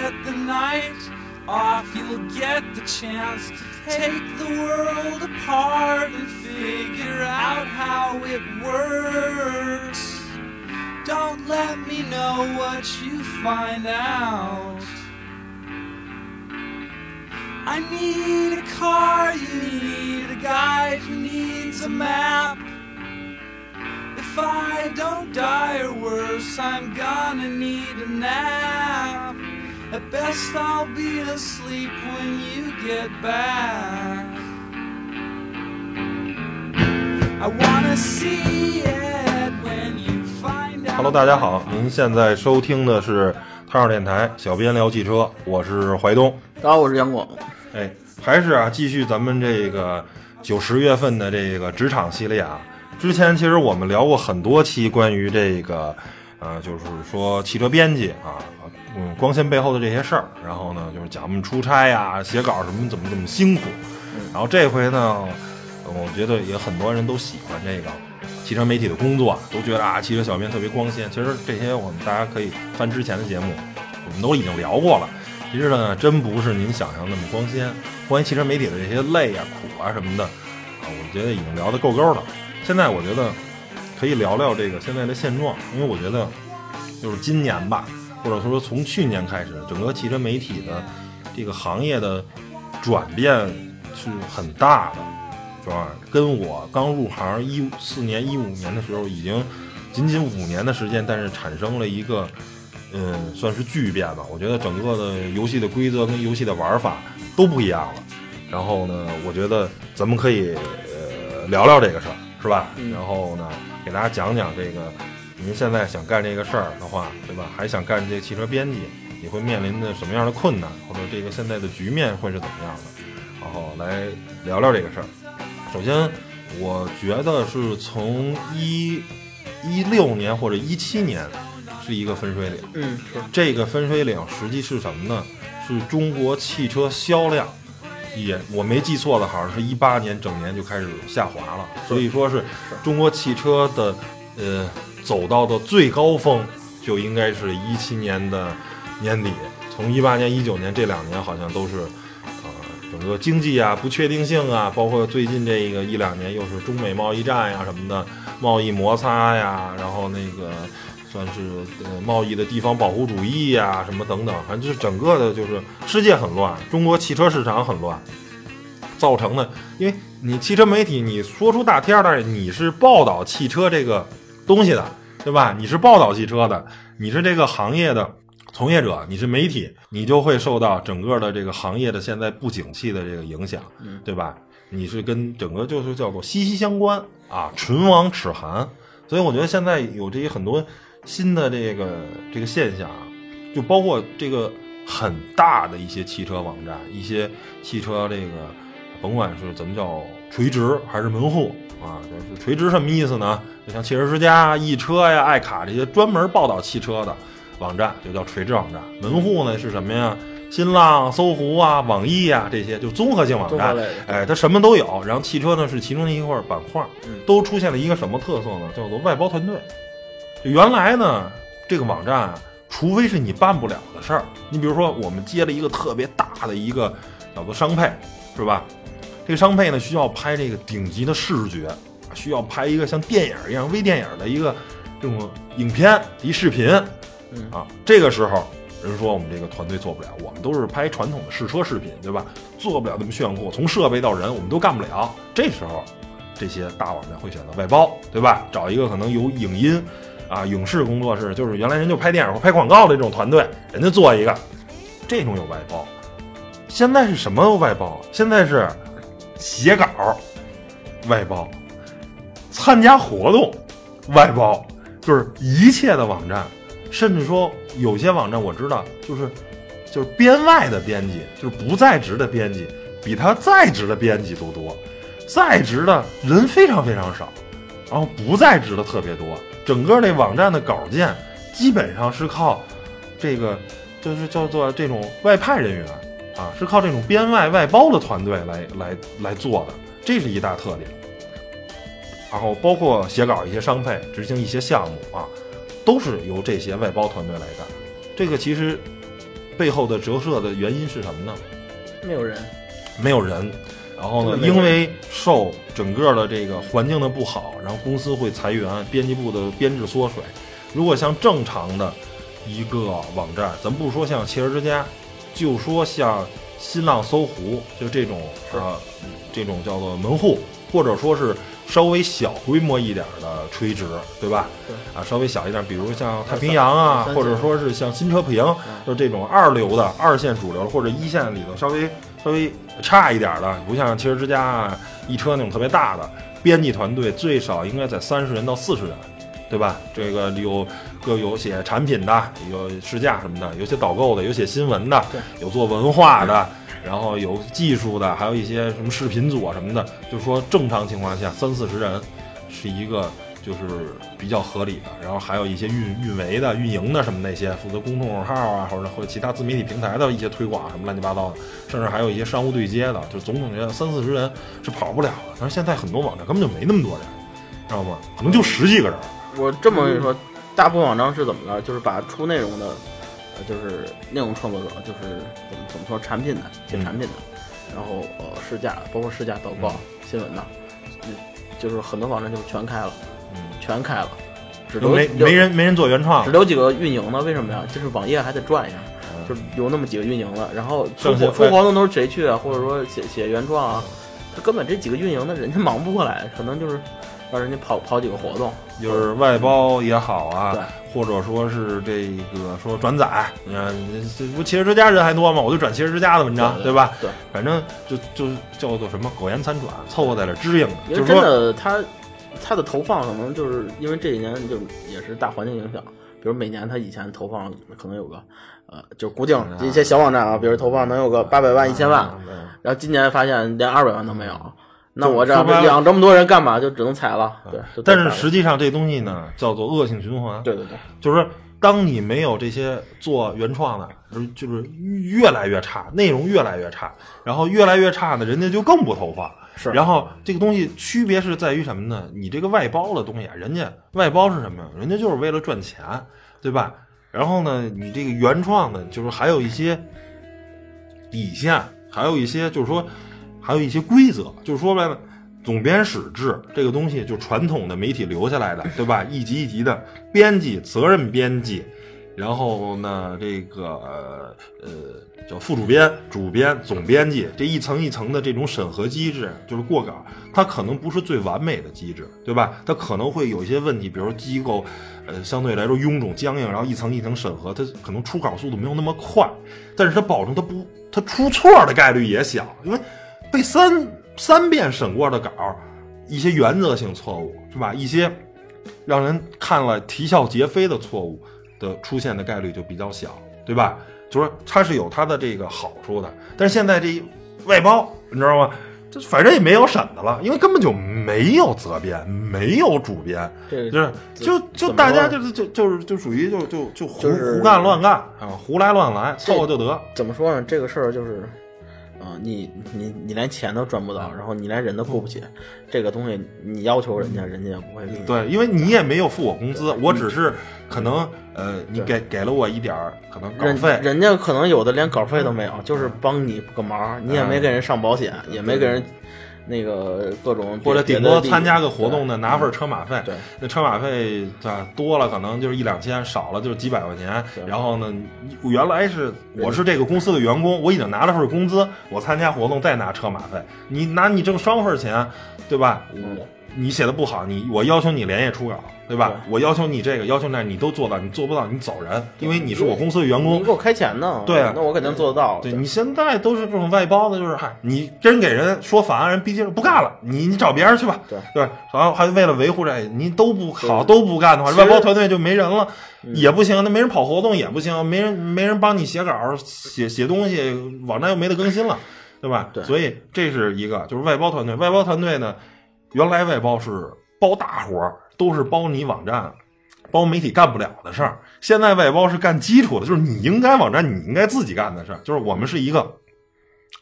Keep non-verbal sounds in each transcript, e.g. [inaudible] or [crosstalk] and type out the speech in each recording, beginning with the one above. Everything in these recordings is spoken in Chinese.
get the night off, you'll get the chance to take the world apart and figure out how it works. Don't let me know what you find out. I need a car, you need a guide who needs a map. If I don't die or worse, I'm gonna need a nap. At best, I'll be asleep when you get back. I wanna see it when you find out. Hello，大家好，您现在收听的是汤上电台小编聊汽车，我是怀东。大家好，我是杨广。哎，还是啊，继续咱们这个九十月份的这个职场系列啊。之前其实我们聊过很多期关于这个，呃，就是说汽车编辑啊，嗯，光纤背后的这些事儿。然后呢，就是讲我们出差呀、写稿什么怎么怎么辛苦。然后这回呢，我觉得也很多人都喜欢这个汽车媒体的工作，都觉得啊，汽车小编特别光鲜。其实这些我们大家可以翻之前的节目，我们都已经聊过了。其实呢，真不是您想象那么光鲜。关于汽车媒体的这些累啊、苦啊什么的，啊，我觉得已经聊得够够了。现在我觉得可以聊聊这个现在的现状，因为我觉得就是今年吧，或者说从去年开始，整个汽车媒体的这个行业的转变是很大的，是吧？跟我刚入行一四年、一五年的时候，已经仅仅五年的时间，但是产生了一个。嗯，算是巨变吧。我觉得整个的游戏的规则跟游戏的玩法都不一样了。然后呢，我觉得咱们可以呃聊聊这个事儿，是吧？然后呢，给大家讲讲这个，您现在想干这个事儿的话，对吧？还想干这个汽车编辑，你会面临的什么样的困难，或者这个现在的局面会是怎么样的？然后来聊聊这个事儿。首先，我觉得是从一一六年或者一七年。是一个分水岭，嗯，是这个分水岭实际是什么呢？是中国汽车销量，也我没记错的，好像是一八年整年就开始下滑了。所以说是中国汽车的，呃，走到的最高峰就应该是一七年的年底。从一八年、一九年这两年好像都是，呃，整个经济啊不确定性啊，包括最近这个一两年又是中美贸易战呀什么的，贸易摩擦呀，然后那个。算是呃贸易的地方保护主义呀，什么等等，反正就是整个的，就是世界很乱，中国汽车市场很乱，造成的，因为你汽车媒体，你说出大天儿但是，你是报道汽车这个东西的，对吧？你是报道汽车的，你是这个行业的从业者，你是媒体，你就会受到整个的这个行业的现在不景气的这个影响，对吧？你是跟整个就是叫做息息相关啊，唇亡齿寒，所以我觉得现在有这些很多。新的这个这个现象啊，就包括这个很大的一些汽车网站，一些汽车这个，甭管是怎么叫垂直还是门户啊，就是垂直什么意思呢？就像汽车之家、易车呀、爱卡这些专门报道汽车的网站，就叫垂直网站。门户呢是什么呀？新浪、搜狐啊、网易啊这些，就综合性网站。哎，它什么都有。然后汽车呢是其中的一块板块，都出现了一个什么特色呢？叫做外包团队。原来呢，这个网站啊，除非是你办不了的事儿，你比如说我们接了一个特别大的一个叫做商配，是吧？这个商配呢需要拍这个顶级的视觉，需要拍一个像电影一样微电影的一个这种影片一视频，啊，这个时候人说我们这个团队做不了，我们都是拍传统的试车视频，对吧？做不了那么炫酷，从设备到人我们都干不了。这时候这些大网站会选择外包，对吧？找一个可能有影音。啊，影视工作室就是原来人就拍电影或拍广告的这种团队，人家做一个，这种有外包。现在是什么外包？现在是写稿外包，参加活动外包，就是一切的网站，甚至说有些网站我知道，就是就是编外的编辑，就是不在职的编辑，比他在职的编辑都多，在职的人非常非常少，然后不在职的特别多。整个这网站的稿件基本上是靠这个，就是叫做这种外派人员啊，是靠这种编外外包的团队来来来做的，这是一大特点。然后包括写稿一些商配、执行一些项目啊，都是由这些外包团队来干。这个其实背后的折射的原因是什么呢？没有人，没有人。然后呢，因为受整个的这个环境的不好，然后公司会裁员，编辑部的编制缩水。如果像正常的一个网站，咱不说像汽车之家，就说像新浪、搜狐，就这种呃这种叫做门户，或者说是稍微小规模一点的垂直，对吧？对啊，稍微小一点，比如像太平洋啊，或者说是像新车评，就这种二流的、二线主流的或者一线里头稍微稍微差一点的，不像汽车之家啊、一车那种特别大的编辑团队，最少应该在三十人到四十人，对吧？这个有各有写产品的，有试驾什么的，有写导购的，有写新闻的，有做文化的。[laughs] 然后有技术的，还有一些什么视频组啊什么的，就是说正常情况下三四十人是一个就是比较合理的。然后还有一些运运维的、运营的什么那些，负责公众号啊，或者或者其他自媒体平台的一些推广什么乱七八糟的，甚至还有一些商务对接的，就总总觉得三四十人是跑不了的。但是现在很多网站根本就没那么多人，知道吗？可能就十几个人。我这么跟你说，大部分网站是怎么了？就是把出内容的，呃，就是内容创作者，就是怎么怎么说产品的写产品的，然后呃试驾，包括试驾导报、新闻的，嗯，就是很多网站就是全开了，嗯，全开了，只留留没没人没人做原创只，留几个运营的，为什么呀？就是网页还得转一下，就是有那么几个运营的，然后出活出活动都是谁去啊？或者说写写原创啊？他根本这几个运营的人家忙不过来，可能就是让人家跑跑几个活动，就是外包也好啊对，或者说是这个说转载，你看这不汽车之家人还多吗？我就转汽车之家的文章，对对吧？对，反正就就叫做什么苟延残喘，凑合在这支应着。因为真就是说，的他他的投放可能就是因为这几年就也是大环境影响，比如每年他以前投放可能有个呃就固定一些小网站啊，比如投放能有个八百万一千万，嗯然后今年发现连二百万都没有，那我这养这么多人干嘛？就只能踩了，对。但是实际上这东西呢，叫做恶性循环。对对对，就是说，当你没有这些做原创的，就是就是越来越差，内容越来越差，然后越来越差呢，人家就更不投放。是然后这个东西区别是在于什么呢？你这个外包的东西啊，人家外包是什么呀？人家就是为了赚钱，对吧？然后呢，你这个原创的，就是还有一些底线，还有一些就是说，还有一些规则，就是说白了。总编室制这个东西，就传统的媒体留下来的，对吧？一级一级的编辑、责任编辑，然后呢，这个呃呃叫副主编、主编、总编辑这一层一层的这种审核机制，就是过稿，它可能不是最完美的机制，对吧？它可能会有一些问题，比如机构呃相对来说臃肿僵硬，然后一层一层审核，它可能出稿速度没有那么快，但是它保证它不它出错的概率也小，因为被三三遍审过的稿，一些原则性错误是吧？一些让人看了啼笑皆非的错误的出现的概率就比较小，对吧？就是说它是有它的这个好处的，但是现在这一外包，你知道吗？这反正也没有审的了，因为根本就没有责编，没有主编，这就是就就大家就是就就是就属于就就就胡就是胡干乱干啊，胡来乱来，凑合就得。怎么说呢？这个事儿就是，啊、你你你连钱都赚不嗯。到，然后你连人都雇不起，这个东西你要求人家，人家也不会给你。对，因为你也没有付我工资，我只是可能呃，你给给了我一点儿可能稿费，人家可能有的连稿费都没有，就是帮你个忙，你也没给人上保险，也没给人那个各种或者顶多参加个活动对呢，拿份车马费。对那车马费啊多了可能就是一两千，少了就是几百块钱。然后呢，原来是我是这个公司的员工，我已经拿了份工资，我参加活动再拿车马费，你拿你挣双份钱，对吧？我你写的不好，你我要求你连夜出稿，对吧？对我要求你这个，要求那，你都做到，你做不到，你走人，因为你是我公司的员工你给。我开钱呢，对啊那我肯定做得到。对你现在都是这种外包的，就是嗨，你真给人说烦，人毕竟不干了，你你找别人去吧，对对，然后还为了维护这，你都不好都不干的话，外包团队就没人了，嗯也不行，那没人跑活动也不行，没人没人帮你写稿写写东西，网站又没得更新了，对吧？对所以这是一个，就是外包团队，外包团队呢，原来外包是包大活儿，都是包你网站。包媒体干不了的事儿，现在外包是干基础的，就是你应该网站你应该自己干的事儿。就是我们是一个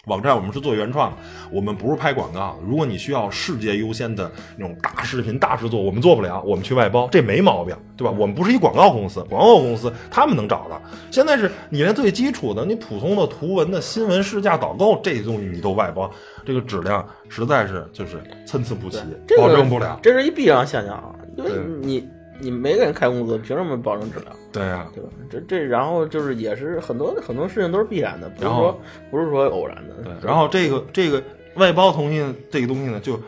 网站我们是做原创，我们不是拍广告。如果你需要世界优先的那种大视频、大制作，我们做不了，我们去外包，这没毛病，对吧？我们不是一广告公司，广告公司他们能找到。现在是你连最基础的、你普通的图文的新闻试驾导购这些东西你都外包，这个质量实在是就是参差不齐，这个保证不了。这是一必然现象啊，因为你你没给人开工资，凭什么保证质量？对呀、对吧？这这然后就是也是很多很多事情都是必然的，不是说不是说偶然的。对，然后这个这个外包通信这个东西呢，就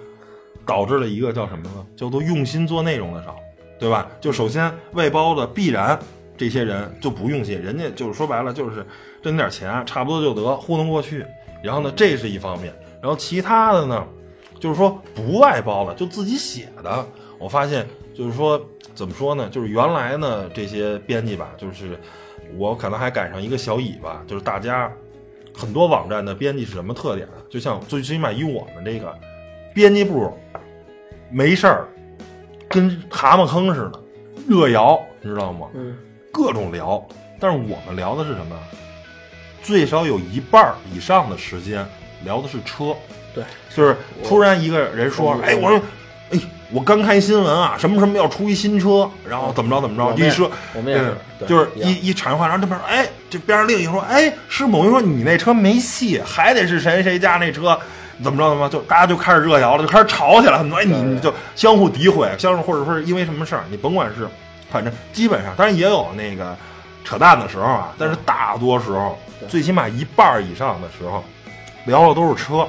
导致了一个叫什么呢？叫做用心做内容的少，对吧？就首先外包的必然这些人就不用心，人家就是说白了就是挣点钱，差不多就得糊弄过去。然后呢，这是一方面，然后其他的呢，就是说不外包了，就自己写的。我发现就是说怎么说呢？就是原来呢这些编辑吧，就是我可能还赶上一个小尾巴，就是大家很多网站的编辑是什么特点呢？就像最起码以我们这个编辑部，没事儿跟蛤蟆坑似的热聊，你知道吗？嗯，各种聊，但是我们聊的是什么？最少有一半儿以上的时间聊的是车，对，就是突然一个人说我：“哎，我说，哎，我刚看新闻啊，什么什么要出一新车，然后怎么着怎么着，一说，我们也是就是一一一产生话，然后这边说，哎，这边上另一个说，哎，是某人说你那车没戏，还得是谁谁家那车。”怎么着？怎么着？就大家就开始热聊了，就开始吵起来。很多哎，你你就相互诋毁，相互或者说是因为什么事儿，你甭管是，反正基本上，当然也有那个扯淡的时候啊，但是大多时候，最起码一半以上的时候，聊的都是车，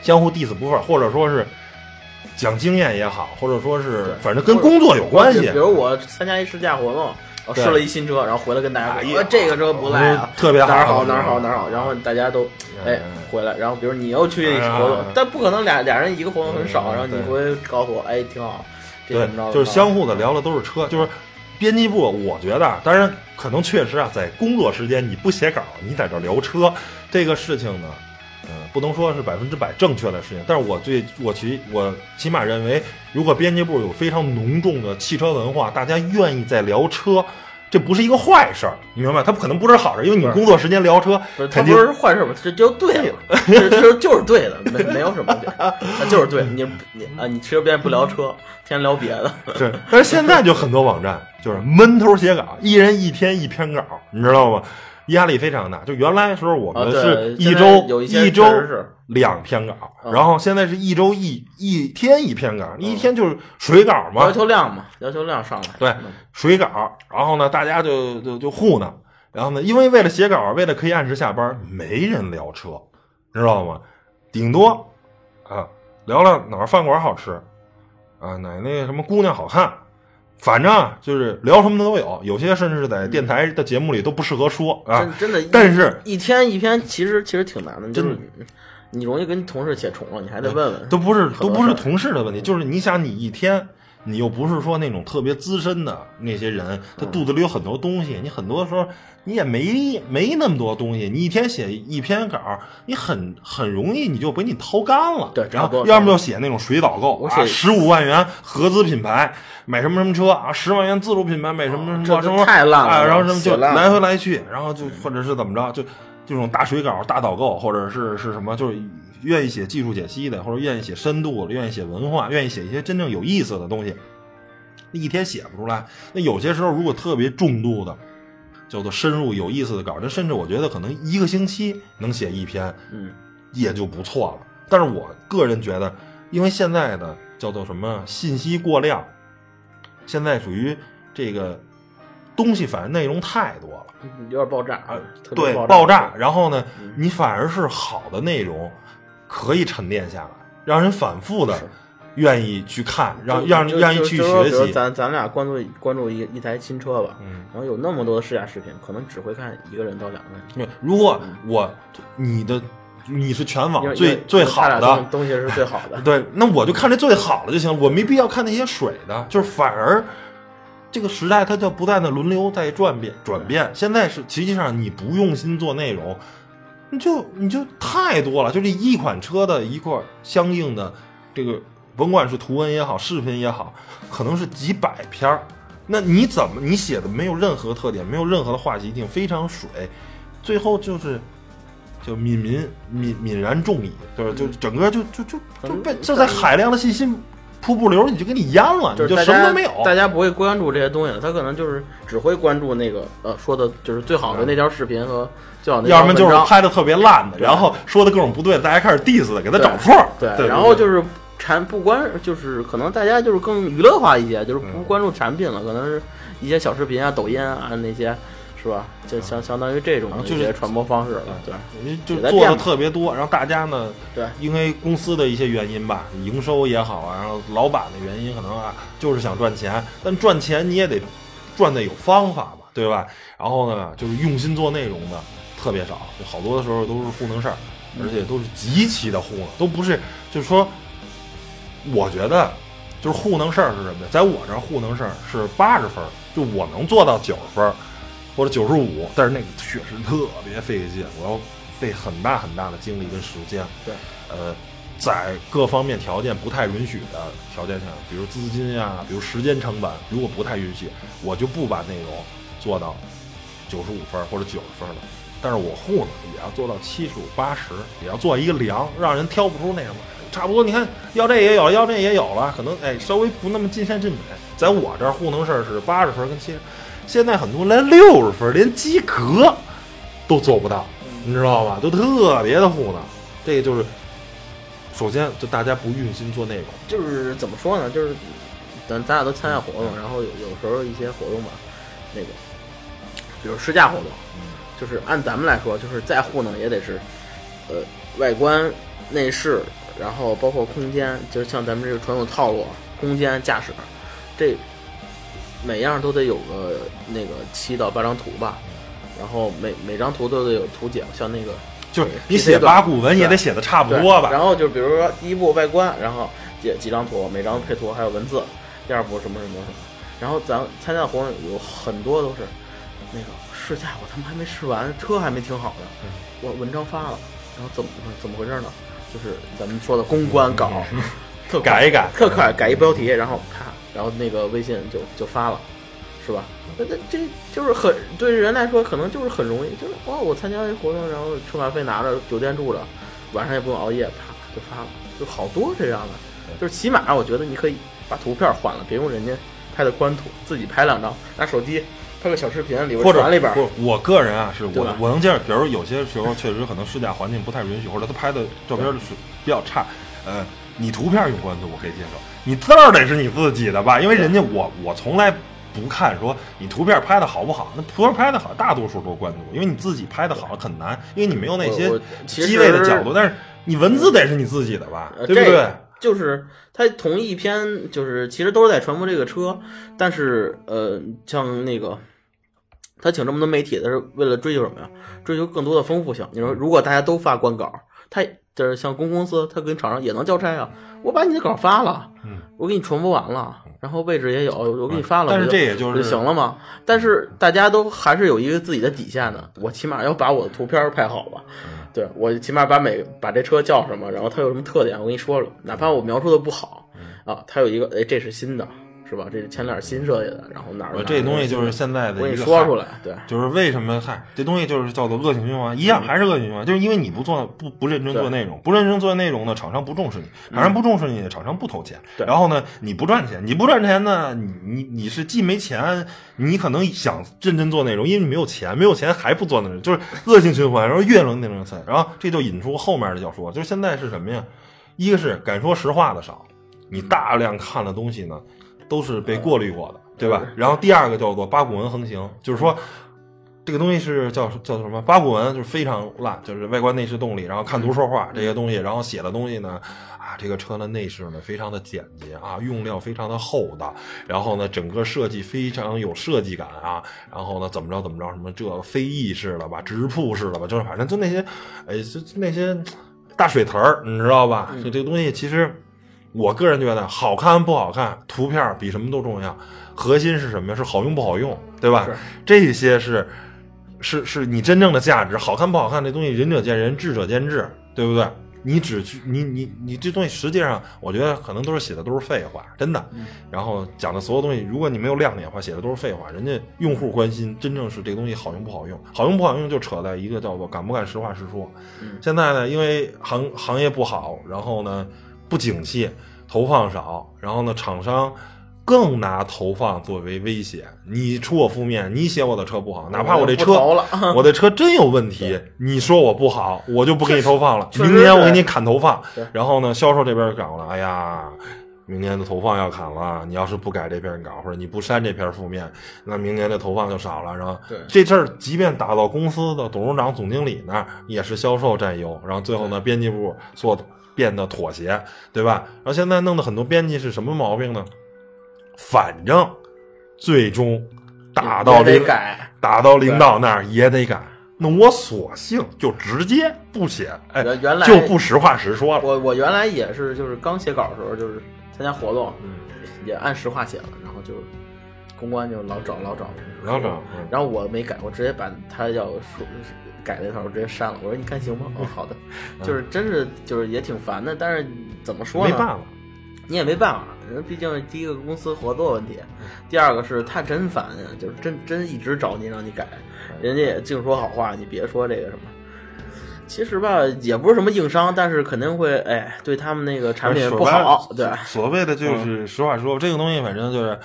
相互 diss 不忿，或者说是讲经验也好，或者说是反正跟工作有关系。比。如我参加一试驾活动，我试了一新车，然后回来跟大家说，这个车不赖啊，特别好哪儿好嗯哪儿好哪儿好，然后大家都哎嗯回来，然后比如你又去活动，但不可能俩俩人一个活动很少，嗯然后你回去告诉我，哎挺好，这对怎么着，就是相互的聊的都是车，就是编辑部，我觉得啊，当然可能确实啊，在工作时间你不写稿，你在这聊车这个事情呢，呃，不能说是百分之百正确的事情，但是我最我起我起码认为，如果编辑部有非常浓重的汽车文化，大家愿意在聊车。这不是一个坏事儿，你明白？他不可能不是好事儿，因为你工作时间聊车不是，，肯定不是坏事吧？这就对了，这这就是对的，没没有什么对，啊就是对。你 [laughs] 你啊，你车边不聊车，天天聊别的，[laughs] 是，但是现在就很多网站就是闷头写稿，一人一天一篇稿，你知道吗？压力非常大。就原来的时候，我啊们是一周、有一一周两篇稿，嗯然后现在是一周一一天一篇稿，一天就是水稿嘛要，求量嘛，要求量上来。对嗯水稿。然后呢，大家就就就糊弄，然后呢，因为为了写稿，为了可以按时下班，没人聊车，知道吗？顶多啊聊聊哪儿饭馆好吃，啊哪那个什么姑娘好看，反正啊就是聊什么的都有，有些甚至在电台的节目里都不适合说啊。真真的，但是一天一篇其实其实挺难的，就是真你容易跟同事写重了，你还得问问。都不是都不是同事的问题，就是你想你一天，你又不是说那种特别资深的那些人，他肚子里有很多东西，你很多时候你也没没那么多东西，你一天写一篇稿，你很很容易你就被你掏干了。对然后要么就写那种水导购啊，我写十五万元合资品牌买什么什么车啊，十万元自主品牌买什么什么车什么太烂了啊，然后什么就来回来去，然后就或者是怎么着就。这种大水稿、大导购，或者是是什么，就是愿意写技术解析的，或者愿意写深度的，愿意写文化，愿意写一些真正有意思的东西，一天写不出来。那有些时候如果特别重度的，叫做深入有意思的稿，那甚至我觉得可能一个星期能写一篇，嗯，也就不错了。但是我个人觉得，因为现在的叫做什么信息过量，现在属于这个东西，反正内容太多了。有点爆炸啊，特别对，爆爆炸。然后呢嗯，你反而是好的内容可以沉淀下来，让人反复的愿意去看，让让就让人去学习。咱咱俩关注关注一一台新车吧，嗯，然后有那么多的试驾视频，可能只会看一个人到两个人。如果我你的你是全网最最好的东，东西是最好的。对，那我就看这最好的就行，我没必要看那些水的，就是反而这个时代它就不断的轮流在转变转变。现在是实际上你不用心做内容，你就你就太多了，就这一款车的一块相应的这个，甭管是图文也好，视频也好，可能是几百篇儿。那你怎么你写的没有任何特点，没有任何的话题性，非常水，最后就是就泯民泯泯然众矣，就是就整个就就就就被就在海量的信息瀑布流，你就给你淹了，你就什么都没有。大家不会关注这些东西了，他可能就是只会关注那个呃说的就是最好的那条视频和最好的那要么就是拍的特别烂的，然后说的各种不对，大家开始 diss 给他找错儿。对，对，然后就是是产不关就是可能大家就是更娱乐化一些，就是嗯不关注产品了，可能是一些小视频啊、抖音啊那些，是吧？就相相当于这种就是一些传播方式了，对就做的特别多，然后大家呢，对因为公司的一些原因吧，营收也好啊，然后老板的原因可能啊，就是想赚钱，但赚钱你也得赚的有方法吧，对吧？然后呢，就是用心做内容的特别少，就好多的时候都是糊弄事儿，而且都是极其的糊弄，都不是，就是说，我觉得就是糊弄事儿是什么呢？在我这儿糊弄事儿是八十分儿，就我能做到九十分儿或者九十五，但是那个确实特别费劲，我要费很大很大的精力跟时间。对，呃，在各方面条件不太允许的条件下，比如资金呀、比如时间成本，如果不太允许，我就不把内容做到九十五分或者九十分儿了。但是我糊弄也要做到七十五、八十，也要做一个量，让人挑不出那什么。差不多，你看要这也有，要那也有了，可能哎稍微不那么尽善尽美。在我这儿糊弄事儿是八十分跟七十，现在很多连六十分连及格都做不到，你知道吧？都特别的糊弄。这个就是，首先就大家不用心做内容，就是怎么说呢？就是咱咱俩都参加活动，然后有有时候一些活动吧，那个比如试驾活动，就是按咱们来说，就是再糊弄也得是，呃，外观、内饰，然后包括空间，就像咱们这个传统套路，空间、驾驶，这每样都得有个那个七到八张图吧，然后每每张图都得有图解，像那个就是你写八股文也得写的差不多吧。然后就比如说第一步外观，然后几几张图，每张配图还有文字。第二步什么什么什么，然后咱参加的活动有很多都是那个试驾，我他妈还没试完，车还没停好呢，嗯我文章发了，然后怎么怎么回事呢？就是咱们说的公关稿，特快改一改特快，改一标题，然后啪，然后那个微信就就发了，是吧？那那这就是很对人来说，可能就是很容易，就是哦，我参加一活动，然后车马费拿着，酒店住着，晚上也不用熬夜，啪就发了，就好多这样的。就是起码我觉得你可以把图片换了，别用人家拍的官图，自己拍两张，拿手机拍个小视频里边或者里边。不，我个人啊，是我我能接受，比如有些时候确实可能试驾环境不太允许，或者他拍的照片是比较差，呃，你图片用官图我可以接受，你字儿得是你自己的吧？因为人家我我从来不看说你图片拍的好不好，那图片拍的好，大多数都是官图，因为你自己拍的好很难，因为你没有那些机位的角度，但是你文字得是你自己的吧，呃对不对？就是他同一篇，就是其实都是在传播这个车，但是呃，像那个他请这么多媒体，他是为了追求什么呀？追求更多的丰富性。你说，如果大家都发官稿，他就是像公公司，他跟厂商也能交差啊。我把你的稿发了，嗯我给你传播完了，然后位置也有，我给你发了，但是不这也就是就行了吗？但是大家都还是有一个自己的底线的，我起码要把我的图片拍好吧。对我起码把每把这车叫什么，然后它有什么特点，我跟你说了，哪怕我描述的不好啊，它有一个哎，这是新的，是吧？这是前脸新设计的，然后哪儿我这东西就是现在的我给一个说出来，对就是为什么嗨，这东西就是叫做恶性循环，一样还是恶性循环，就是因为你不做不不认真做内容，不认真做内容呢，厂商不重视你，厂商不重视你，厂商不投钱，对然后呢，你不赚钱，你不赚钱呢，你你你是既没钱，你可能想认真做内容，因为你没有钱，没有钱还不做内容，就是恶性循环，然后越能内容菜，然后这就引出后面的要说，就是现在是什么呀？一个是敢说实话的少，你大量看的东西呢，都是被过滤过的，对吧？然后第二个叫做八股文横行，就是说这个东西是叫叫做什么？八股文就是非常烂，就是外观内饰动力，然后看图说话这些东西，然后写的东西呢，啊，这个车的内饰呢非常的简洁啊，用料非常的厚道，然后呢整个设计非常有设计感啊，然后呢怎么着怎么着什么这飞翼式的吧，直瀑式的吧，就是反正就那些，哎，就就那些大水词儿，你知道吧？就这个东西其实。我个人觉得好看不好看，图片比什么都重要。核心是什么呀？是好用不好用，对吧？这些是是是你真正的价值。好看不好看这东西，仁者见仁，智者见智，对不对？你只去你你你这东西实际上，我觉得可能都是写的都是废话，真的。然后讲的所有东西，如果你没有亮点的话，写的都是废话。人家用户关心真正是这个东西好用不好用，好用不好用就扯在一个叫做敢不敢实话实说。现在呢，因为行行业不好，然后呢不景气，投放少，然后呢厂商。更拿投放作为威胁，你出我负面，你写我的车不好，哪怕我这车 [laughs] 我的车真有问题，你说我不好，我就不给你投放了。明年我给你砍投放，然后呢，销售这边搞了，哎呀，明年的投放要砍了，你要是不改这篇稿，或者你不删这篇负面，那明年的投放就少了。然后对这事儿，即便打到公司的董事长、总经理那儿，也是销售占优。然后最后呢，编辑部做变得妥协，对吧？然后现在弄的很多编辑是什么毛病呢？反正最终打到得领改打到领导那儿也得改。那我索性就直接不写，哎，原原来就不实话实说了。我我原来也是，就是刚写稿的时候，就是参加活动，嗯也按实话写了，然后就公关就老找老找老找嗯然后我没改，我直接把他要说改那头直接删了。我说你看行吗？哦，好的，[laughs] 就是真是就是也挺烦的，但是怎么说呢？嗯没办法，你也没办法，人毕竟第一个公司合作问题，第二个是他真烦呀，就是真真一直找你让你改，人家也净说好话，你别说这个什么。其实吧，也不是什么硬伤，但是肯定会哎对他们那个产品不好，对，嗯所谓的就是实话实说，这个东西反正就是，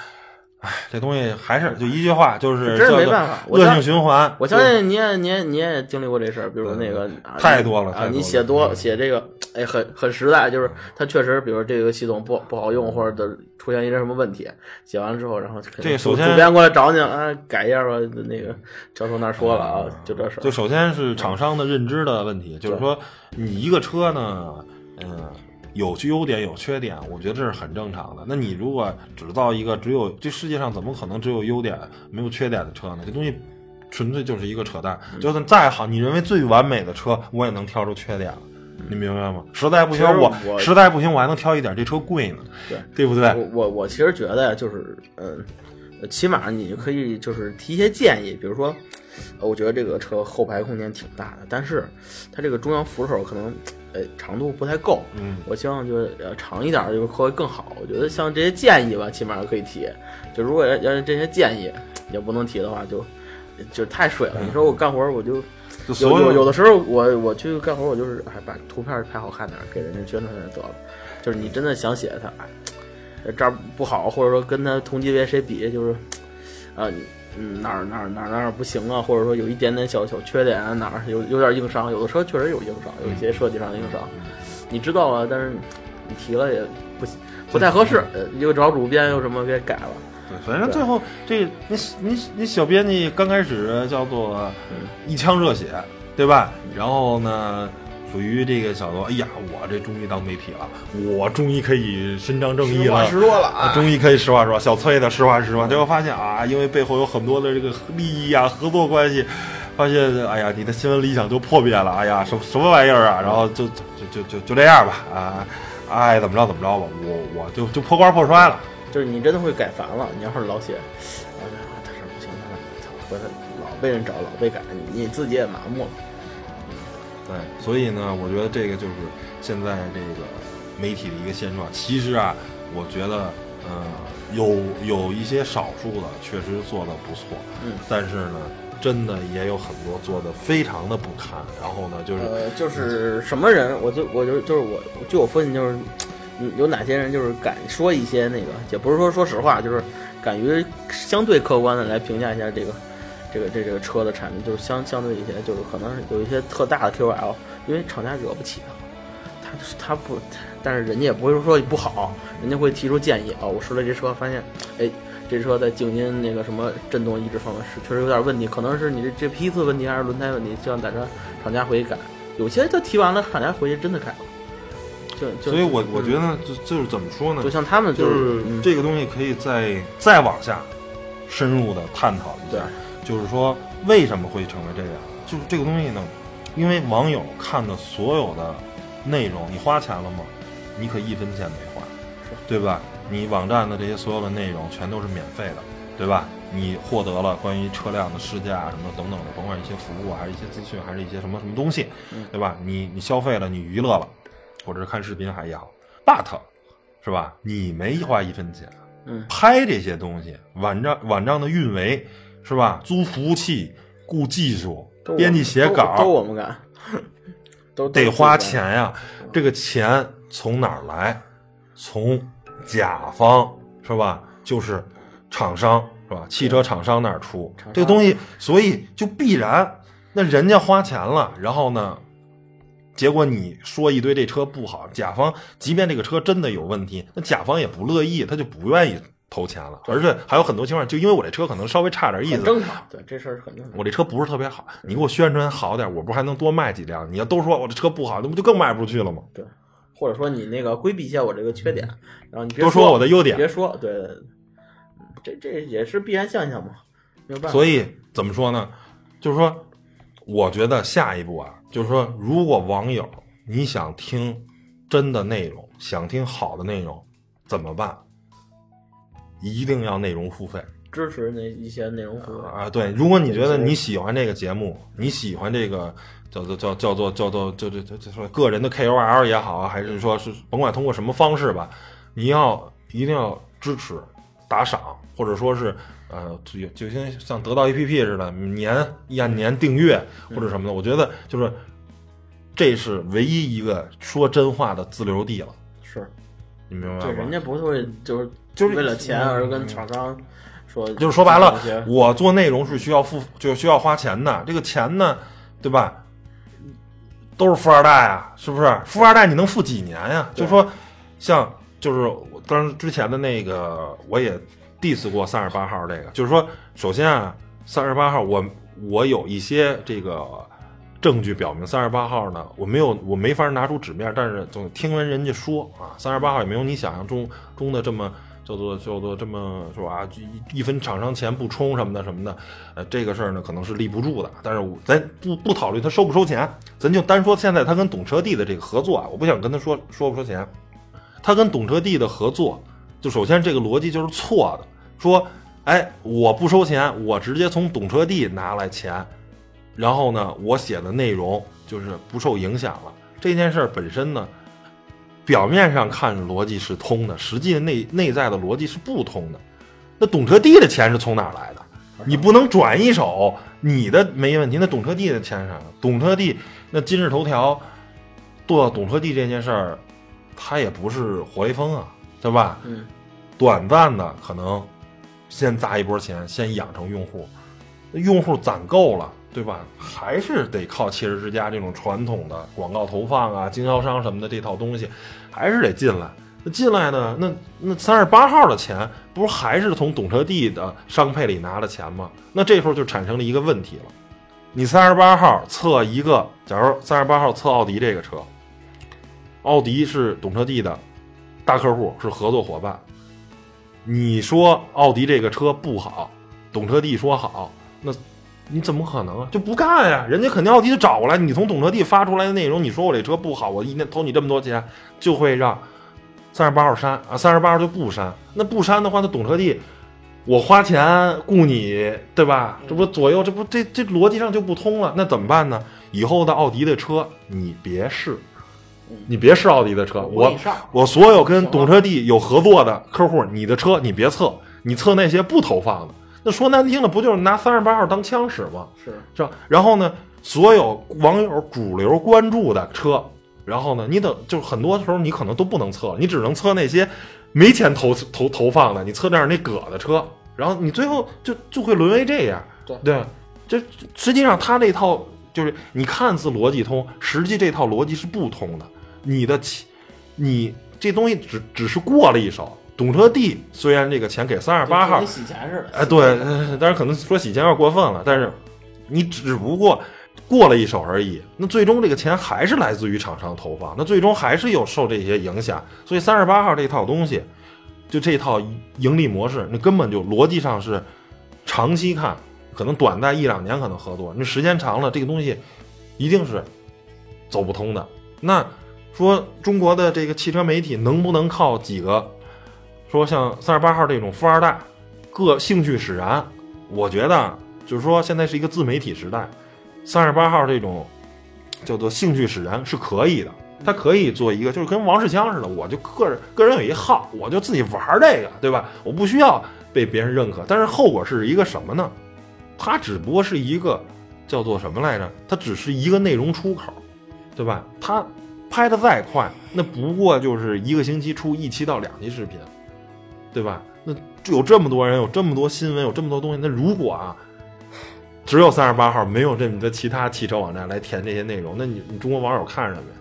哎，这东西还是就一句话，就是真是没办法恶性循环。我相信你也你也你也经历过这事儿，比如那个啊太多了啊，你写多嗯写这个，哎，很很实在，就是它确实，比如这个系统不不好用，或者的出现一些什么问题，写完了之后，然后这首先主编过来找你啊，改一下吧，那个教授那儿说了啊，就这事儿，就首先是厂商的认知的问题，就是说你一个车呢，嗯，有优点有缺点，我觉得这是很正常的。那你如果只造一个只有这世界上怎么可能只有优点没有缺点的车呢？这东西纯粹就是一个扯淡。嗯就算再好，你认为最完美的车，我也能挑出缺点。你明白吗？实在不行，我我实在不行，我还能挑一点这车贵呢，对对不对？我我我其实觉得呀，就是嗯，呃起码你可以就是提一些建议，比如说，呃我觉得这个车后排空间挺大的，但是它这个中央扶手可能呃长度不太够，嗯，我希望就是呃长一点儿，就是会更好。我觉得像这些建议吧，起码可以提。就如果要要是这些建议也不能提的话，就就太水了。你说我干活我就有就所有有的时候我我去干活，我就是哎把图片拍好看点儿，给人家宣传宣传得了。就是你真的想写他，哎这儿不好，或者说跟他同级别谁比，就是啊。嗯，哪儿哪儿哪儿哪儿不行啊，或者说有一点点小小缺点啊，哪儿有有点硬伤，有的车确实有硬伤，有一些设计上的硬伤，你知道啊，但是你提了也不行，不太合适，呃又找主编又什么给改了，对，反正最后这你你你小编辑刚开始叫做一腔热血，对吧？然后呢，属于这个小多，哎呀，我这终于当媒体了，我终于可以伸张正义了，实话实说了啊，啊，终于可以实话实说。小崔的实话实说，结果发现啊，因为背后有很多的这个利益啊、合作关系，发现哎呀，你的新闻理想就破灭了，哎呀，什么什么玩意儿啊？然后就就就就就这样吧，啊，爱怎么着怎么着吧，我我就就破罐破摔了。就是你真的会改烦了。你要是老写，啊，他这不行，他那操，回来老被人找，老被改，你你自己也麻木了。对，所以呢，我觉得这个就是现在这个媒体的一个现状。其实啊，我觉得，呃，有有一些少数的确实做的不错，嗯，但是呢，真的也有很多做的非常的不堪。然后呢，就是、呃，就是什么人，我就我就就是我，据我分析就是，嗯，有哪些人就是敢说一些那个，也不是说说实话，就是敢于相对客观的来评价一下这个这个这这个车的产品，就是相相对一些，就是可能有一些特大的 QL，因为厂家惹不起他，他他不，但是人家也不会说不好，人家会提出建议啊、我试了这车，发现，哎。这车在静音那个什么震动抑制方面是确实有点问题，可能是你这这批次问题还是轮胎问题，希望大家厂家回去改。有些他提完了，厂家回去真的改了。就就所以我我嗯觉得就就是怎么说呢就？像他们就是嗯这个东西可以再再往下深入的探讨一对下，就是说为什么会成为这样？就是这个东西呢，因为网友看的所有的内容，你花钱了吗？你可一分钱没花，对吧？你网站的这些所有的内容全都是免费的，对吧？你获得了关于车辆的试驾什么等等的，甭管一些服务啊还是一些资讯，还是一些什么什么东西，对吧？你你消费了，你娱乐了，或者是看视频还也好，but 是吧？你没花一分钱，嗯拍这些东西，网站网站的运维是吧？租服务器、雇技术编辑写稿，都我们干，都得花。钱呀。这个钱从哪儿来？从甲方是吧？就是厂商是吧？汽车厂商那儿出这个东西，所以就必然那人家花钱了，然后呢？结果你说一堆这车不好，甲方即便这个车真的有问题，那甲方也不乐意，他就不愿意投钱了。而且还有很多情况，就因为我这车可能稍微差点意思，很正常，对这事儿很正常。我这车不是特别好，你给我宣传好点，我不是还能多卖几辆？你要都说我这车不好，那不就更卖不出去了吗？对，或者说你那个规避一下我这个缺点，然后你别多说我的优点别说，对，这这也是必然现象嘛，没有办法。所以怎么说呢？就是说，我觉得下一步啊，就是说，如果网友你想听真的内容，想听好的内容，怎么办？一定要内容付费支持那一些内容服务，啊！对，如果你觉得你喜欢这个节目，你喜欢这个叫做叫叫做叫做就就就就说个人的 KOL 也好啊，还是说是甭管通过什么方式吧，你要一定要支持打赏，或者说是呃，就就像像得到 APP 似的，年按年订阅或者什么的，我觉得就是这是唯一一个说真话的自留地了，是你明白吗？对，人家不会就是就是为了钱而跟厂商说，就是说白了，我做内容是需要付，就需要花钱的。这个钱呢，对吧？都是富二代啊，是不是？富二代你能富几年呀？对就说像就是我当时之前的那个，我也 diss 过三十八号这个，就是说，首先啊，三十八号我我有一些这个证据表明三十八号呢，我没有我没法拿出纸面，但是总听闻人家说啊，三十八号也没有你想象中中的这么叫做叫做这么是吧？一一分厂商钱不充什么的什么的，呃，这个事儿呢可能是立不住的。但是咱不不考虑他收不收钱，咱就单说现在他跟懂车帝的这个合作啊，我不想跟他说说不收钱，他跟懂车帝的合作，就首先这个逻辑就是错的，说哎我不收钱，我直接从懂车帝拿来钱，然后呢我写的内容就是不受影响了。这件事本身呢，表面上看逻辑是通的，实际内内在的逻辑是不通的。那懂车帝的钱是从哪来的？你不能转一手，你的没问题，那懂车帝的钱是啥？懂车帝那今日头条做懂车帝这件事儿，它也不是活雷锋啊，对吧？嗯，短暂的可能先砸一波钱，先养成用户，用户攒够了，对吧？还是得靠汽车之家这种传统的广告投放啊、经销商什么的这套东西，还是得进来。那进来呢？那那三十八号的钱，不是还是从懂车帝的商配里拿的钱吗？那这时候就产生了一个问题了。你三十八号测一个，假如三十八号测奥迪这个车，奥迪是懂车帝的大客户，是合作伙伴。你说奥迪这个车不好，懂车帝说好，那你怎么可能啊？就不干呀！人家肯定奥迪就找过来，你从懂车帝发出来的内容，你说我这车不好，我一年投你这么多钱，就会让三十八号删啊，三十八号就不删。那不删的话，那懂车帝，我花钱雇你，对吧？这不左右，这不这这逻辑上就不通了。那怎么办呢？以后的奥迪的车你别试，你别试奥迪的车，我我所有跟懂车帝有合作的客户，你的车你别测，你测那些不投放的。那说难听了，不就是拿三十八号当枪使吗？是是吧？然后呢，所有网友主流关注的车，然后呢，你等就是很多时候你可能都不能测，你只能测那些没钱投投投放的，你测点儿那葛的车，然后你最后就就会沦为这样。对对，这实际上他那套就是你看似逻辑通，实际这套逻辑是不通的。你的起，你这东西只只是过了一手。懂车帝虽然这个钱给三十八号跟，洗钱似的。哎，对，但是可能说洗钱有点过分了，但是你只不过过了一手而已。那最终这个钱还是来自于厂商投放，那最终还是有受这些影响。所以三十八号这套东西，就这套盈利模式，那根本就逻辑上是长期看，可能短暂一两年可能合作，那时间长了，这个东西一定是走不通的。那说中国的这个汽车媒体能不能靠几个说像三十八号这种富二代，各兴趣使然？我觉得就是说现在是一个自媒体时代，三十八号这种叫做兴趣使然是可以的，他可以做一个，就是跟王世强似的，我就个人个人有一号，我就自己玩这个，对吧？我不需要被别人认可。但是后果是一个什么呢？它只不过是一个叫做什么来着？它只是一个内容出口，对吧？它拍的再快，那不过就是一个星期出一期到两期视频，对吧？那有这么多人，有这么多新闻，有这么多东西，那如果啊，只有三十八号，没有这么多其他汽车网站来填这些内容，那你你中国网友看什么呀？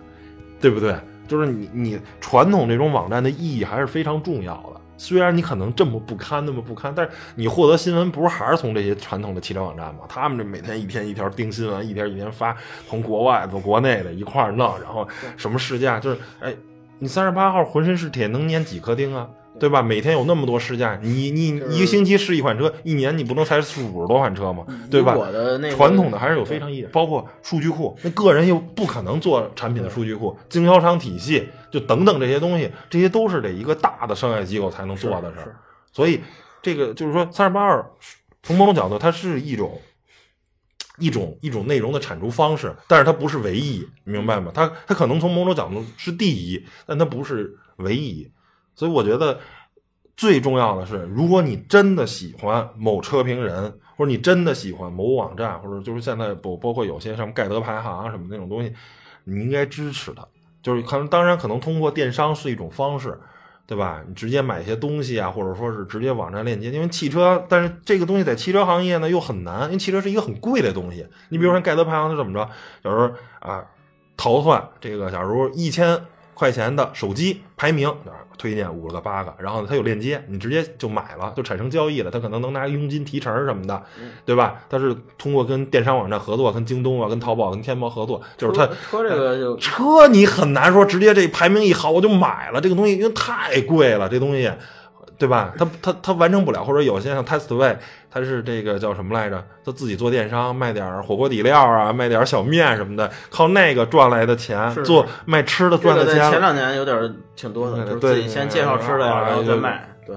对不对？就是你你传统这种网站的意义还是非常重要的。虽然你可能这么不堪，那么不堪，但是你获得新闻不是还是从这些传统的汽车网站吗？他们这每天一天一条盯新闻，一天一天发，从国外的国内的一块儿弄，然后什么试驾，就是哎，你三十八号浑身是铁，能粘几颗钉啊？对吧？每天有那么多试驾，你你一个星期试一款车，一年你不能才五十多款车嘛？对吧？我的那个传统的还是有非常包括数据库，那个人又不可能做产品的数据库，经销商体系就等等这些东西，这些都是得一个大的商业机构才能做的事儿。所以这个就是说，三十八二从某种角度，它是一种一种一种内容的产出方式，但是它不是唯一，明白吗？它它可能从某种角度是第一，但它不是唯一。所以我觉得最重要的是，如果你真的喜欢某车评人，或者你真的喜欢某网站，或者就是现在包包括有些什么盖德排行啊什么那种东西，你应该支持他。就是可能当然可能通过电商是一种方式，对吧？你直接买一些东西啊，或者说是直接网站链接，因为汽车，但是这个东西在汽车行业呢又很难，因为汽车是一个很贵的东西。你比如说盖德排行是怎么着？假如啊，淘算这个，假如一千块钱的手机排名。推荐五个八个，然后呢，它有链接，你直接就买了，就产生交易了。他可能能拿佣金提成什么的，对吧？他是通过跟电商网站合作，跟京东啊、跟淘宝、跟天猫合作，就是他车这个就车你很难说直接这排名一好我就买了这个东西，因为太贵了，这东西。对吧？他他他完成不了，或者有些像 Testway，他是这个叫什么来着？他自己做电商，卖点火锅底料啊，卖点小面什么的，靠那个赚来的钱做卖吃的赚的钱。前两年有点挺多的，就是自己先介绍吃的呀，然后再卖。对，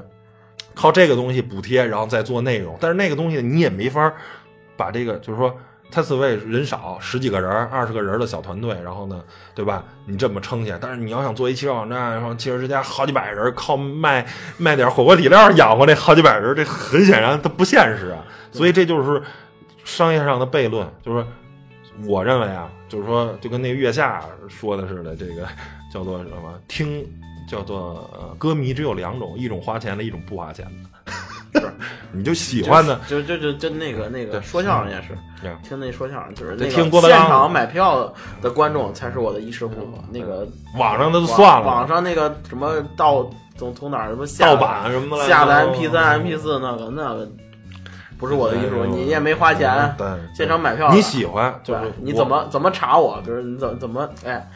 靠这个东西补贴，然后再做内容。但是那个东西你也没法把这个，就是说。他四位人少，十几个人、二十个人的小团队，然后呢，对吧？你这么撑下，但是你要想做一汽车网站，然后汽车之家好几百人，靠卖卖点火锅底料养活这好几百人，这很显然它不现实啊。所以这就是商业上的悖论，就是我认为啊，就是说就跟那个月下说的似的，这个 [laughs] 叫做什么？听叫做，歌迷只有两种，一种花钱的，一种不花钱的。是，你就喜欢的，就就就就那个那个说相声也是，听那说相声就是那听现场买票的观众才是我的衣食父母。那个网上的就算了，网上那个什么盗从从哪儿什么盗版什么的下的 M P 三 M P 四那个那个不是我的衣食你也没花钱，对，现场买票你喜欢，对，你怎么怎么查我？比如你怎怎么哎。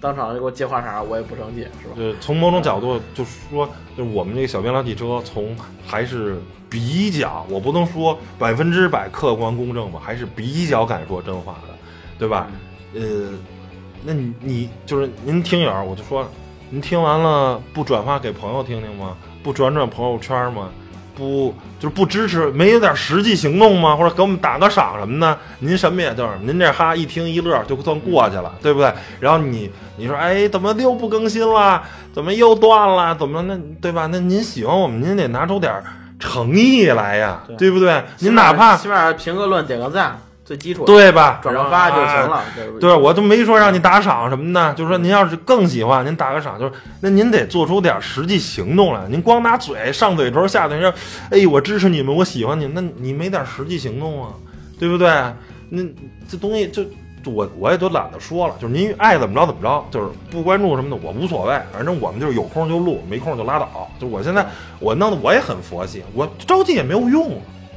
当场就给我接话茬，我也不生气，是吧？对，从某种角度就是说，就是我们这个小编聊汽车，从还是比较，我不能说百分之百客观公正吧，还是比较敢说真话的，对吧？呃，那你你就是您听友，我就说，您听完了不转发给朋友听听吗？不转转朋友圈吗？不就是不支持，没有点实际行动吗？或者给我们打个赏什么的？您什么也就是您这哈一听一乐就算过去了，对不对？然后你你说哎，怎么又不更新了？怎么又断了？怎么那对吧？那您喜欢我们，您得拿出点诚意来呀，对不对？您哪怕起码评个论，点个赞。最基础对吧？转个发就行了。对，我都没说让你打赏什么的，就是说您要是更喜欢，您打个赏，就是那您得做出点实际行动来。您光拿嘴上嘴唇下嘴说，哎，我支持你们，我喜欢你们，那你没点实际行动啊？对不对？那这东西就我我也都懒得说了，就是您爱怎么着怎么着，就是不关注什么的我无所谓，反正我们就是有空就录，没空就拉倒。就我现在我弄得我也很佛系，我着急也没有用，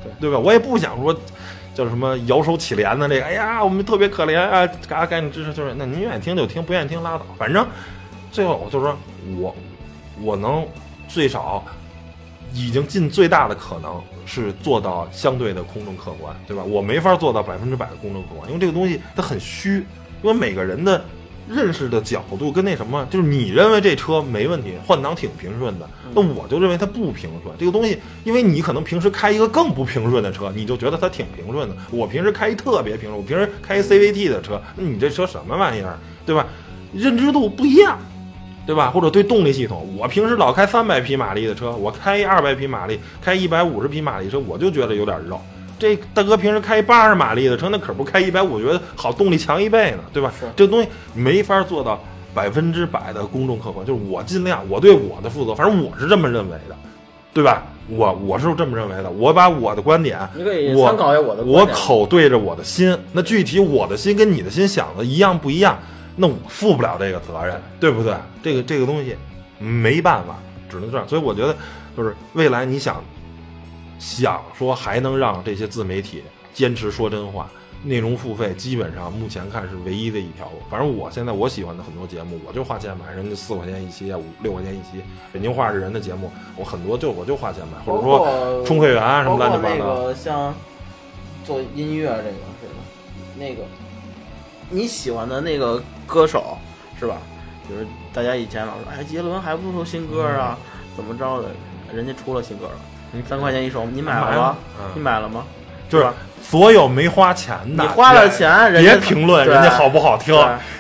对对吧？我也不想说。叫什么摇手乞怜的这个？哎呀，我们特别可怜啊！嘎，赶紧支持，就是那您愿意听就听，不愿意听拉倒。反正最后我就说，我我能最少已经尽最大的可能是做到相对的公正客观，对吧？我没法做到百分之百的公正客观，因为这个东西它很虚，因为每个人的。认识的角度跟那什么，就是你认为这车没问题，换挡挺平顺的，那我就认为它不平顺。这个东西，因为你可能平时开一个更不平顺的车，你就觉得它挺平顺的。我平时开一特别平顺，我平时开一 CVT 的车，那你这车什么玩意儿，对吧？认知度不一样，对吧？或者对动力系统，我平时老开三百匹马力的车，我开一二百匹马力，开一百五十匹马力车，我就觉得有点肉。这大哥平时开八十马力的车，那可不开一百五，觉得好动力强一倍呢，对吧？是这东西没法做到百分之百的公众客观，就是我尽量我对我的负责，反正我是这么认为的，对吧？我我是这么认为的，我把我的观点，你可以我参考一下我口对着我的心，那具体我的心跟你的心想的一样不一样，那我负不了这个责任，对不对？这个这个东西没办法，只能这样。所以我觉得，就是未来你想想说还能让这些自媒体坚持说真话，内容付费，基本上目前看是唯一的一条路。反正我现在我喜欢的很多节目，我就花钱买，人家四块钱一期啊，五六块钱一期。北京话是人的节目，我很多就我就花钱买，或者说充会员啊什么乱七八糟。那个像做音乐这个是的，那个你喜欢的那个歌手是吧？就是大家以前老说，哎，杰伦还不出新歌啊，怎么着的？人家出了新歌了，你三块钱一首，你买了吗你买了吗？就是所有没花钱的，你花了钱人家别评论人家好不好听。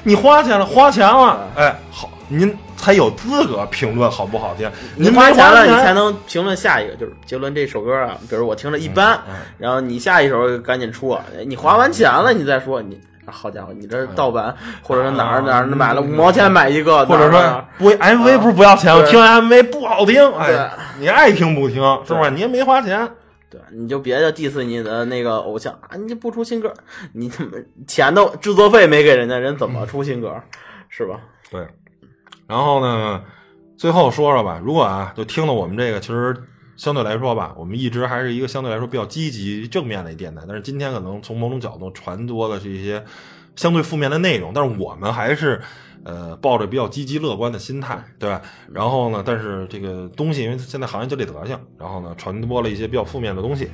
你花钱了，花钱了，哎，好，您才有资格评论好不好听。您花钱了，钱你才能评论下一个。就是杰伦这首歌啊，比如我听着一般，嗯然后你下一首赶紧出，哎你花完钱了你再说，你好家伙，你这是盗版，或者是哪儿哪儿买了五毛钱买一个，或者说不 MV 不是不要钱，我听 MV 不好听，对哎，你爱听不听，是吧？你也没花钱，对，你就别的 diss 你的那个偶像啊，你就不出新歌，你怎么钱都制作费没给人家，人怎么出新歌，是吧？对。然后呢，最后说说吧，如果啊，就听了我们这个，其实相对来说吧，我们一直还是一个相对来说比较积极正面的一电台，但是今天可能从某种角度传播的是一些相对负面的内容，但是我们还是呃抱着比较积极乐观的心态，对吧？然后呢，但是这个东西因为现在行业就这德行，然后呢传播了一些比较负面的东西。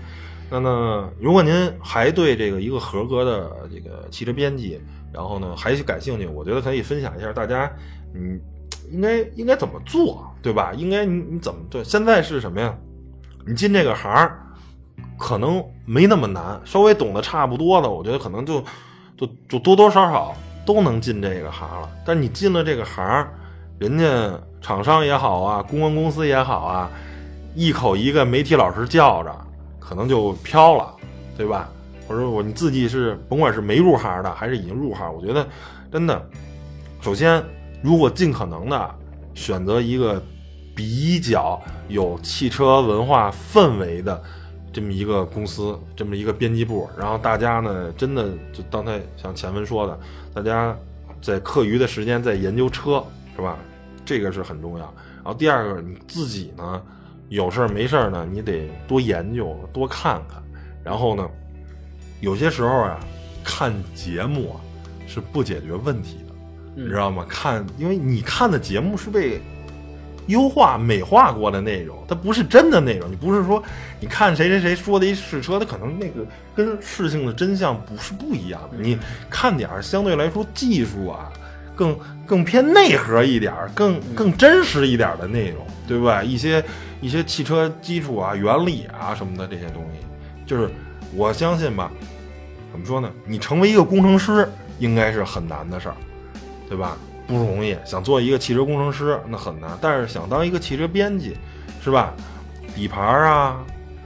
那么，如果您还对这个一个合格的这个汽车编辑，然后呢还感兴趣，我觉得可以分享一下大家，嗯，应该应该怎么做，对吧？应该你你怎么对？现在是什么呀？你进这个行，可能没那么难，稍微懂得差不多的，我觉得可能就就就多多少少都能进这个行了。但你进了这个行，人家厂商也好啊，公关公司也好啊，一口一个媒体老师叫着，可能就飘了，对吧？或者我你自己是甭管是没入行的，还是已经入行，我觉得真的，首先如果尽可能的选择一个比较有汽车文化氛围的这么一个公司，这么一个编辑部，然后大家呢，真的就刚才像前文说的，大家在课余的时间在研究车，是吧？这个是很重要。然后第二个，你自己呢，有事儿没事儿呢，你得多研究，多看看。然后呢，有些时候啊，看节目啊是不解决问题的，你知道吗？看，因为你看的节目是被优化、美化过的内容，它不是真的内容。你不是说你看谁谁谁说的一试车，它可能那个跟事情的真相不是不一样的。你看点儿相对来说技术啊，更更偏内核一点儿，更更真实一点的内容，对吧？一些一些汽车基础啊、原理啊什么的这些东西，就是我相信吧，怎么说呢？你成为一个工程师应该是很难的事儿，对吧？不容易。想做一个汽车工程师那很难，但是想当一个汽车编辑，是吧？底盘啊、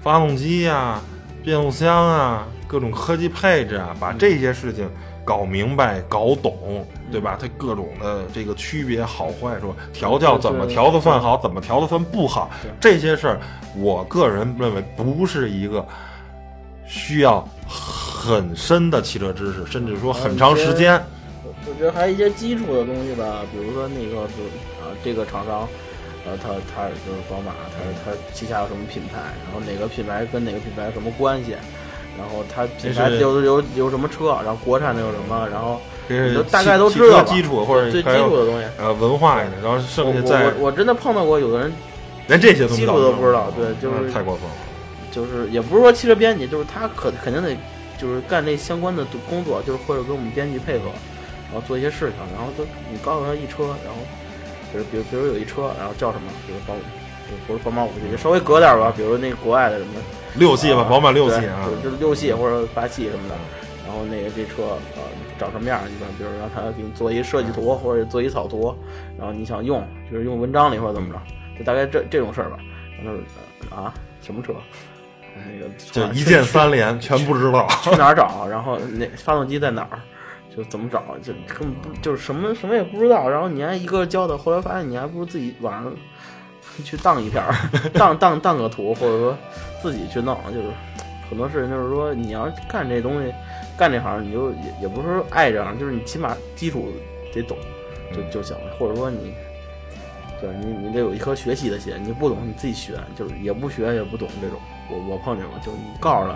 发动机呀、变速箱啊、各种科技配置啊，把这些事情搞明白、搞懂，对吧？它各种的这个区别好坏，说调教怎么调的算好，怎么调的算不好，这些事儿，我个人认为不是一个需要很深的汽车知识，甚至说很长时间。我觉得还有一些基础的东西吧，比如说那个是啊，这个厂商，呃，他他就是宝马，他他旗下有什么品牌，然后哪个品牌跟哪个品牌有什么关系，然后它品牌有有有什么车，然后国产的有什么，然后你就大概都知道基础或者最基础的东西。呃文化一点，然后我剩下我再我我真的碰到过有的人连这些都基础都不知道对就是太过分了。就是也不是说汽车编辑，就是他可肯定得就是干这相关的工作，就是或者跟我们编辑配合，然后做一些事情，然后都你告诉他一车，然后比如比如比如有一车，然后叫什么，比如宝，就不是宝马五系，就稍微隔点吧，比如那个国外的什么六系吧，啊宝马六系啊，就就是六系或者八系什么的，然后那个这车呃长什么样儿，你比比如让他给你做一设计图或者做一草图，然后你想用，就是用文章里或者怎么着，就大概这这种事儿吧。然后他说呃啊什么车？那个就一键三连，全不知道。去哪儿找，然后那发动机在哪儿，就怎么找，就根本不就是什么什么也不知道。然后你还一个教的，后来发现你还不如自己网上去当一片儿，当当当个图，或者说自己去弄。就是很多事情，就是说你要干这东西，干这行，你就也也不是说爱这行，就是你起码基础得懂就就行了，或者说你。对你，你得有一颗学习的心。你不懂，你自己学，就是也不学也不懂这种。我我碰见过，就你告诉他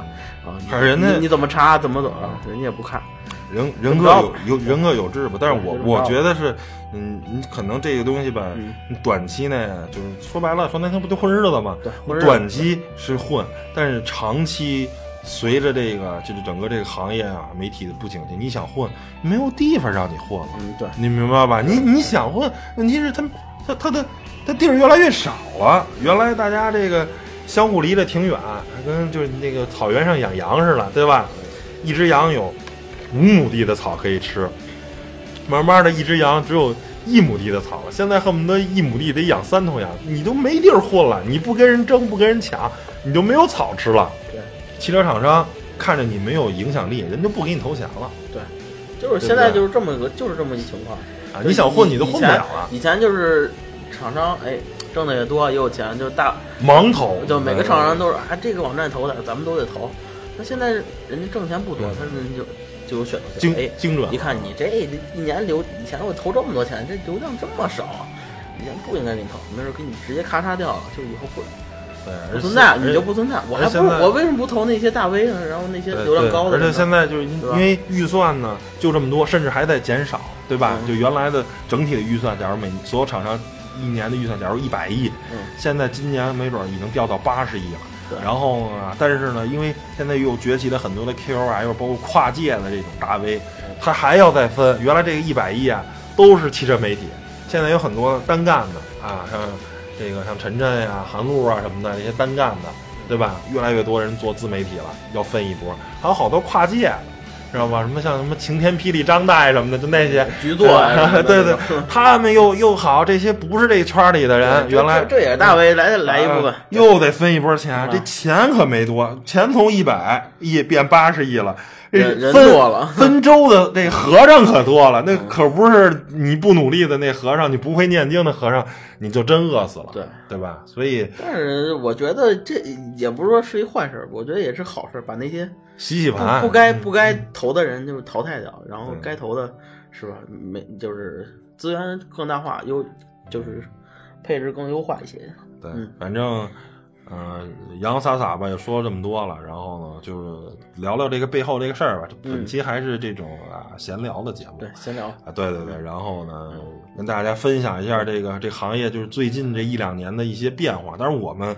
啊，你可是人家你你怎么查怎么走啊，人家也不看。人人各有有人各有志吧，但是我我觉得是，嗯，你可能这个东西吧，短期内就是说白了，说难听不就混日子吗？对短期是混，但是长期随着这个就是整个这个行业啊，媒体的不景气，你想混，没有地方让你混了，嗯，对，你明白吧？你你想混，问题是他他他的他地儿越来越少了，原来大家这个相互离得挺远，跟就是那个草原上养羊似的，对吧？一只羊有五亩地的草可以吃，慢慢的一只羊只有一亩地的草了。现在恨不得一亩地得养三头羊，你都没地儿混了。你不跟人争，不跟人抢，你就没有草吃了。对，汽车厂商看着你没有影响力，人就不给你投钱了对，就是现在就是这么个，就是这么一情况。啊！你想混你都混不了了，以前以前就是厂商哎挣的也多也有钱，就大盲投。就每个厂商都是啊这个网站投的，咱们都得投。那现在人家挣钱不多，他们就就有选择精性。哎，精准一看你这一年流，以前我投这么多钱，这流量这么少，以前不应该给你投，没准给你直接咔嚓掉了，就以后不对，不存在，你就不存在。我还不我为什么不投那些大 V 呢？然后那些流量高的而且现在就是因因为预算呢就这么多，甚至还在减少，对吧？嗯就原来的整体的预算，假如每所有厂商一年的预算，假如一百亿，嗯现在今年没准儿已经掉到八十亿了。对然后呢，但是呢，因为现在又崛起了很多的 KOL，包括跨界的这种大 V，他还要再分。原来这个一百亿啊，都是汽车媒体，现在有很多单干的啊，像这个像陈震呀、韩露啊什么的这些单干的，对吧？越来越多人做自媒体了，要分一波，还有好多跨界的。知道吧？什么像什么晴天霹雳张大爷什么的，就那些局座 [laughs] 对对，他们又又好，这些不是这圈里的人，原来这这也是大 V 来来一部分啊，又得分一波钱，啊这钱可没多，钱从一百亿变八十亿了，这人人多了 [laughs] 分粥的那和尚可多了，那可不是你不努力的那和尚，你不会念经的和尚，你就真饿死了，对对吧？所以但是我觉得这也不是说是一坏事儿，我觉得也是好事儿，把那些洗洗盘，不该不该投的人就淘汰掉，然后该投的是吧？没就是资源更大化，优就是配置更优化一些。对嗯，反正。呃，洋洋洒洒吧，也说了这么多了，然后呢，就是聊聊这个背后这个事儿吧。这本期还是这种啊闲聊的节目，嗯对，闲聊。啊，对对对，然后呢，跟大家分享一下这个这行业就是最近这一两年的一些变化。但是，我们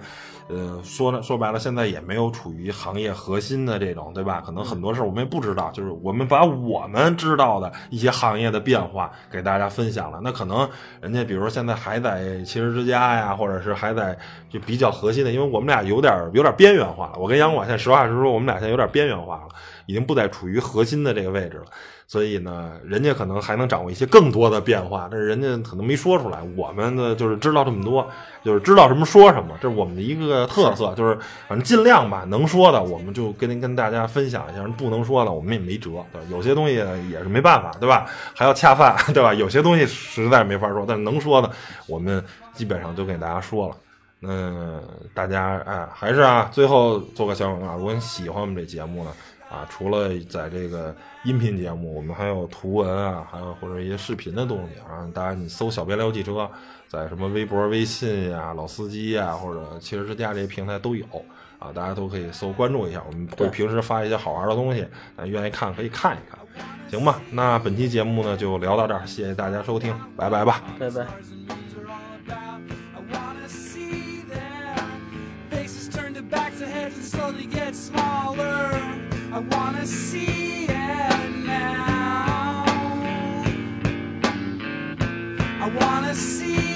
呃说了说白了，现在也没有处于行业核心的这种，对吧？可能很多事儿我们也不知道，就是我们把我们知道的一些行业的变化给大家分享了。那可能人家比如说现在还在汽车之家呀，或者是还在就比较核心的，因为我们俩有点有点边缘化了。我跟杨广现在实话实说，我们俩现在有点边缘化了，已经不再处于核心的这个位置了。所以呢，人家可能还能掌握一些更多的变化，但是人家可能没说出来。我们呢，就是知道这么多，就是知道什么说什么，这是我们的一个特色。就是反正尽量吧，能说的我们就跟跟大家分享一下，不能说的我们也没辙。对，有些东西也是没办法，对吧？还要恰饭，对吧？有些东西实在没法说，但是能说的，我们基本上都给大家说了。那大家哎，还是啊，最后做个小广告。如果你喜欢我们这节目呢，啊，除了在这个音频节目，我们还有图文啊，还有或者一些视频的东西啊。大家你搜“小编聊汽车”，在什么微博、微信呀、老司机呀，或者汽车之家这些平台都有啊，大家都可以搜关注一下。我们会平时发一些好玩的东西，大家愿意看可以看一看，行吧？那本期节目呢就聊到这儿，谢谢大家收听，拜拜吧。拜拜。I wanna see